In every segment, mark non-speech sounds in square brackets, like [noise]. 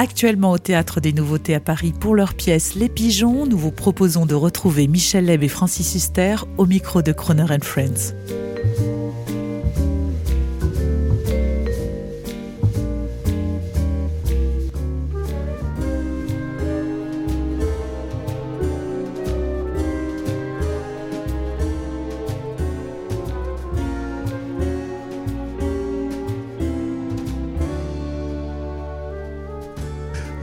Actuellement au Théâtre des Nouveautés à Paris pour leur pièce Les Pigeons, nous vous proposons de retrouver Michel Leb et Francis Huster au micro de Croner Friends.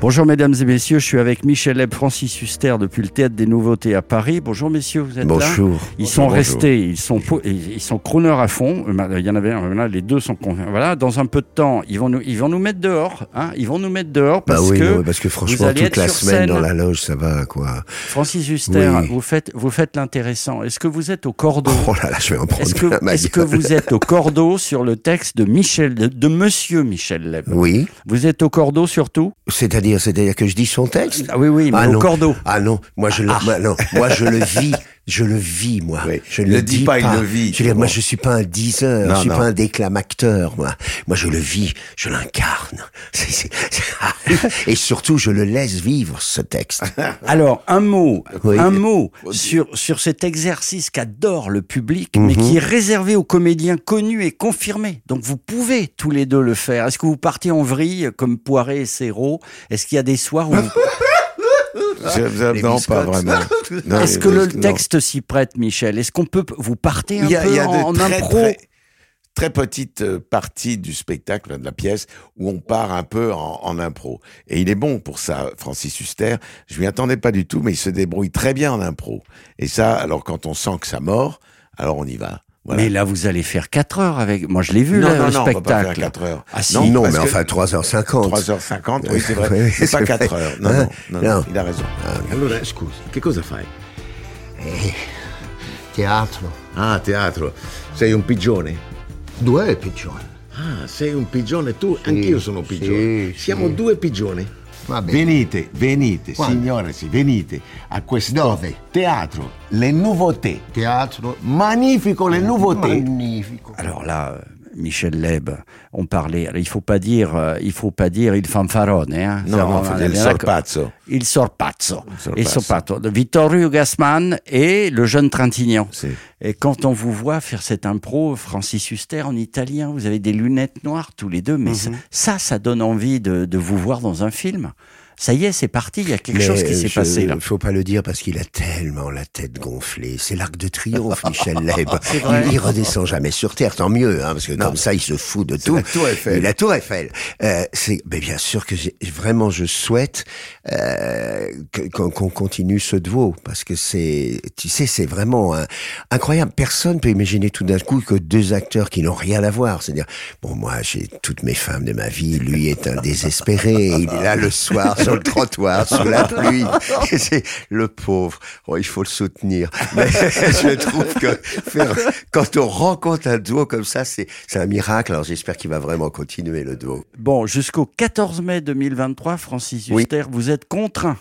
Bonjour mesdames et messieurs, je suis avec Michel Leb, Francis Huster depuis le Théâtre des Nouveautés à Paris. Bonjour messieurs, vous êtes là Bonjour. Ils sont restés, ils sont ils sont crooners à fond. Euh, Il y en avait un, là, les deux sont voilà. Dans un peu de temps, ils vont nous, ils vont nous mettre dehors, hein. Ils vont nous mettre dehors Bah parce oui, que non, parce que franchement, allez toute la semaine scène. dans la loge, ça va, quoi. Francis Huster, Oui. vous faites, vous faites l'intéressant. Est-ce que vous êtes au cordeau Oh là là, je vais en prendre Est-ce que, est-ce que vous êtes au cordeau sur le texte de Michel, de, de Monsieur Michel Leb? Oui, Vous êtes au cordeau surtout? C'est-à-dire, c'est-à-dire que je dis son texte Ah oui, oui, mais Ah au non. cordeau. Ah non, moi je le, moi, non, moi je le vis, je le vis moi. Oui. Je Ne le dis dis pas, il le vit. Je veux dire, moi je suis pas un diseur, Non, je suis non. pas un déclamateur, moi. Moi je le vis, je l'incarne. [laughs] Et surtout, je le laisse vivre ce texte. [laughs] Alors, un mot, Oui. un mot sur, sur cet exercice qu'adore le public, mais qui est réservé aux comédiens connus et confirmés. Donc, vous pouvez tous les deux le faire. Est-ce que vous partez en vrille comme Poiré et Serrault Est-ce qu'il y a des soirs où... vous- [laughs] Je- non, biscottes. pas vraiment. Est-ce que le texte s'y prête, Michel? Est-ce qu'on peut... Vous partez un a, peu en, impro très, très petites euh, parties du spectacle, de la pièce, où on part un peu en, en impro. Et il est bon pour ça, Francis Huster. Je m'y attendais pas du tout, mais il se débrouille très bien en impro. Et ça, alors quand on sent que ça mord, alors on y va. Voilà. Mais là, vous allez faire 4 heures avec... Moi, je l'ai vu, non, là, non, le non, on va pas faire spectacle. 4 heures. Ah, si. Non, non, mais enfin 3h50. 3h50, oui, c'est vrai. C'est pas c'est 4 vrai. heures. Non, Hein non, non, Non. non, il a raison. Allora, scusi, che cosa fai? Teatro. Ah, teatro. Sei un pigione? Due pigioni. Ah, sei un pigione tu? Anch'io sono un sì, pigione. sì. Siamo due pigioni. Va bene. Venite, venite, Quando? signore, sì, venite a questo Dove? teatro, le nouveautés. Teatro. Magnifico, le nouveautés. Magnifico. Euh, Michel Leb, on parlait. il faut pas dire, euh, il faut pas dire il fanfarone. Hein, il sorpazzo. Il sorpazzo. Il sorpazzo. Vittorio Gassman et le jeune Trintignant. Et quand on vous voit faire cette impro, Francis Huster en italien, vous avez des lunettes noires tous les deux, mais ça, ça, ça donne envie de, de vous voir dans un film. Ça y est, c'est parti. Il y a quelque chose qui s'est passé là. Faut pas le dire parce qu'il a tellement la tête gonflée. C'est l'arc de triomphe, [laughs] Michel Leb. Il, il redescend jamais sur terre, tant mieux, hein, parce que comme ça, il se fout de tout. la Tour Eiffel. La Tour Eiffel. Euh, c'est, mais bien sûr que vraiment, je souhaite euh, qu'on continue ce duo parce que c'est, tu sais, c'est vraiment un- incroyable. Personne peut imaginer tout d'un coup que deux acteurs qui n'ont rien à voir. C'est-à-dire, bon, moi, j'ai toutes mes femmes de ma vie. Lui est un désespéré. Il est là le soir sur le trottoir sous la pluie. C'est le pauvre. Oh, il faut le soutenir. Mais [laughs] je trouve que faire, quand on rencontre un duo comme ça, c'est, c'est un miracle. Alors j'espère qu'il va vraiment continuer le duo. Bon, jusqu'au 14 mai 2023, Francis Oui. Huster, vous êtes contraint.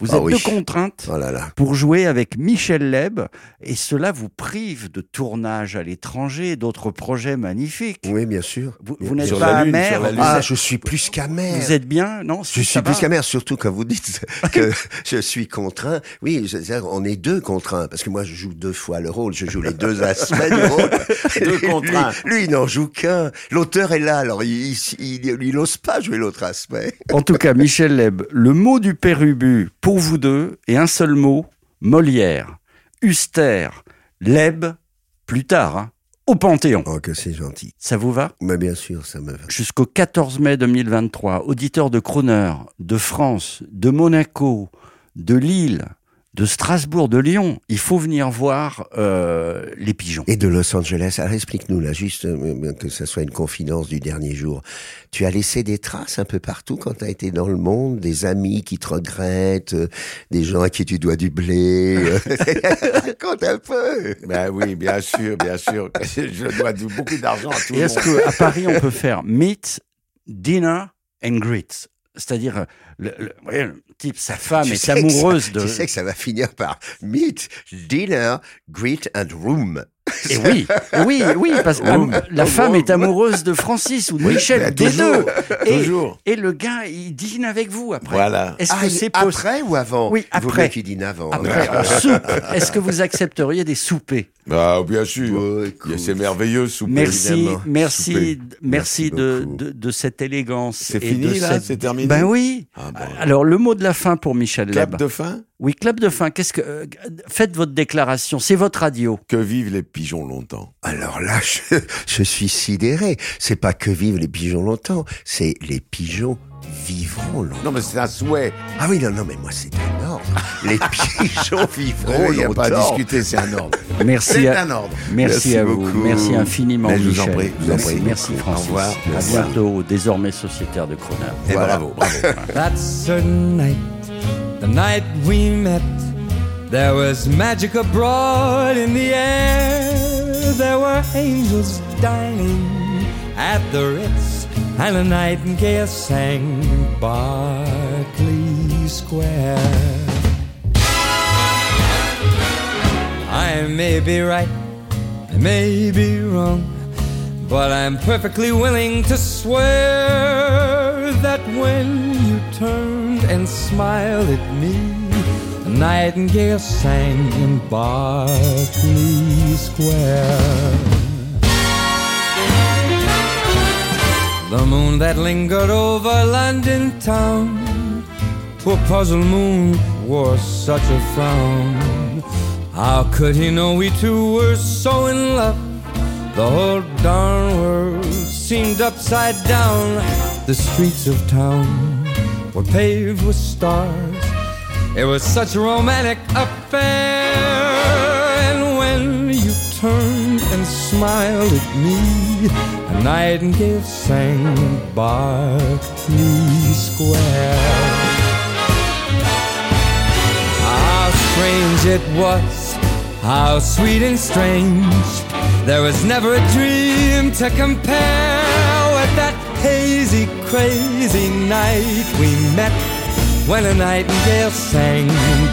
Vous Ah êtes oui. de contrainte. Oh là là. pour jouer avec Michel Leb et cela vous prive de tournage à l'étranger et d'autres projets magnifiques. Oui, bien sûr. Vous, n'êtes pas Lune, amer. Ah, je suis plus qu'amer. Vous êtes bien Non Je suis plus qu'amer, surtout quand vous dites [laughs] que je suis contraint. Oui, je- on est deux contraints, parce que moi, je joue deux fois le rôle. Je joue les deux aspects du rôle. [laughs] Deux Lui- contraints. Lui, il n'en joue qu'un. L'auteur est là, alors il, il, il, il n'ose pas jouer l'autre aspect. En tout cas, Michel Leb, le mot du pérubu pour vous deux et un seul mot, Molière, Huster, Leb, plus tard, hein, au Panthéon. Oh, que c'est gentil. Ça vous va? Mais bien sûr, ça me va. Jusqu'au 14 mai 2023, auditeurs de Croner, de France, de Monaco, de Lille, de Strasbourg, de Lyon. Il faut venir voir euh, les pigeons. Et de Los Angeles. Alors explique-nous là, juste euh, que ça soit une confidence du dernier jour. Tu as laissé des traces un peu partout quand tu as été dans le monde, des amis qui te regrettent, euh, des gens à qui tu dois du blé. euh. [laughs] Raconte un peu. Ben oui, bien sûr, bien sûr. [laughs] Je dois du- beaucoup d'argent à tout Et le est-ce monde. qu'à Paris, on peut faire meet, dinner and greet C'est-à-dire, euh, le, le- le type, sa femme Tu est amoureuse ça- de... Tu sais que ça va finir par meet, dinner, greet and room. Et oui, oui, oui, parce que am- la femme est amoureuse de Francis ou de Oui, Michel, ben, des toujours, deux. Et, toujours. et le gars, il dîne avec vous après. Voilà. Est-ce Ah, que c'est après ou avant Oui, après. qu'il dîne avant. Après, en soupe, est-ce que vous accepteriez des soupers? Ah, bien sûr. Oh, Il y écoute. a ces merveilleux soupers. Merci, évidemment. merci, Souper. merci, Merci de, beaucoup. de, de cette élégance. C'est et fini, de là cette- C'est terminé Ben oui. Ah, bon. Alors, le mot de la fin pour Michel Leb. de fin Oui, clap de fin. Qu'est-ce que euh, faites votre déclaration C'est votre radio. Que vivent les pigeons longtemps? Alors là, je, je suis sidéré. C'est pas que vivent les pigeons longtemps, c'est les pigeons vivront longtemps. Non, mais c'est un souhait. Ah oui, non, non, mais moi c'est un ordre. Les [laughs] pigeons vivront Il n'y a pas à discuter, c'est un ordre. [laughs] Merci à, un ordre. merci Merci à vous. beaucoup. Merci infiniment, Mais je vous Michel. en prie, vous en merci, prie. merci, Au Francis. revoir. À Merci. bientôt, désormais sociétaire de Croner. Et Voilà. bravo, bravo. That certain night, the night we met, there was magic abroad in the air. There were angels dining at the Ritz, and a nightingale sang Berkeley Square. I may be right, I may be wrong, but I'm perfectly willing to swear that when you turned and smiled at me, a nightingale sang in Berkeley Square. The moon that lingered over London town, poor puzzled moon wore such a frown. How could he know we two were so in love? The whole darn world seemed upside down. The streets of town were paved with stars. It was such a romantic affair. And when you turned and smiled at me, a nightingale sang in Square. How strange it was, how sweet and strange. There was never a dream to compare hazy, crazy night we met when a nightingale sang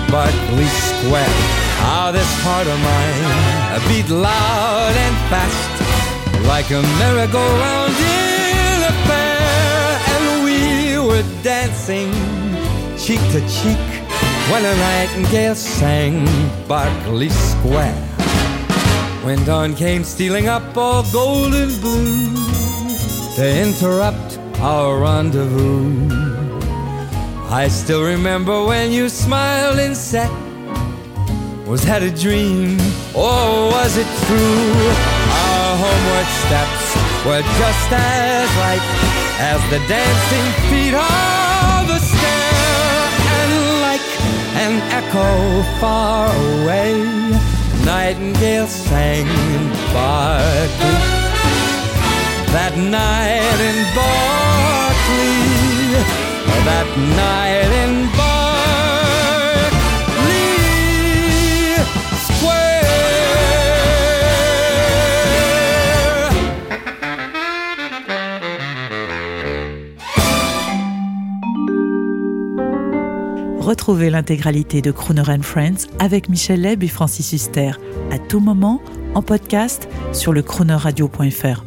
Berkeley Square. How this heart of mine beat loud and fast like a merry-go-round in a fair, and we were dancing cheek to cheek when a nightingale sang Berkeley Square. When dawn came stealing up all golden blue to interrupt our rendezvous, I still remember when you smiled and said, Was that a dream or was it true? Our homeward steps were just as light as the dancing feet of a stair, and like an echo far away, nightingale sang in Berkeley. That night in Berkeley, Retrouvez l'intégralité de Crooner and Friends avec Michel Leb et Francis Huster à tout moment en podcast sur le croonerradio.fr.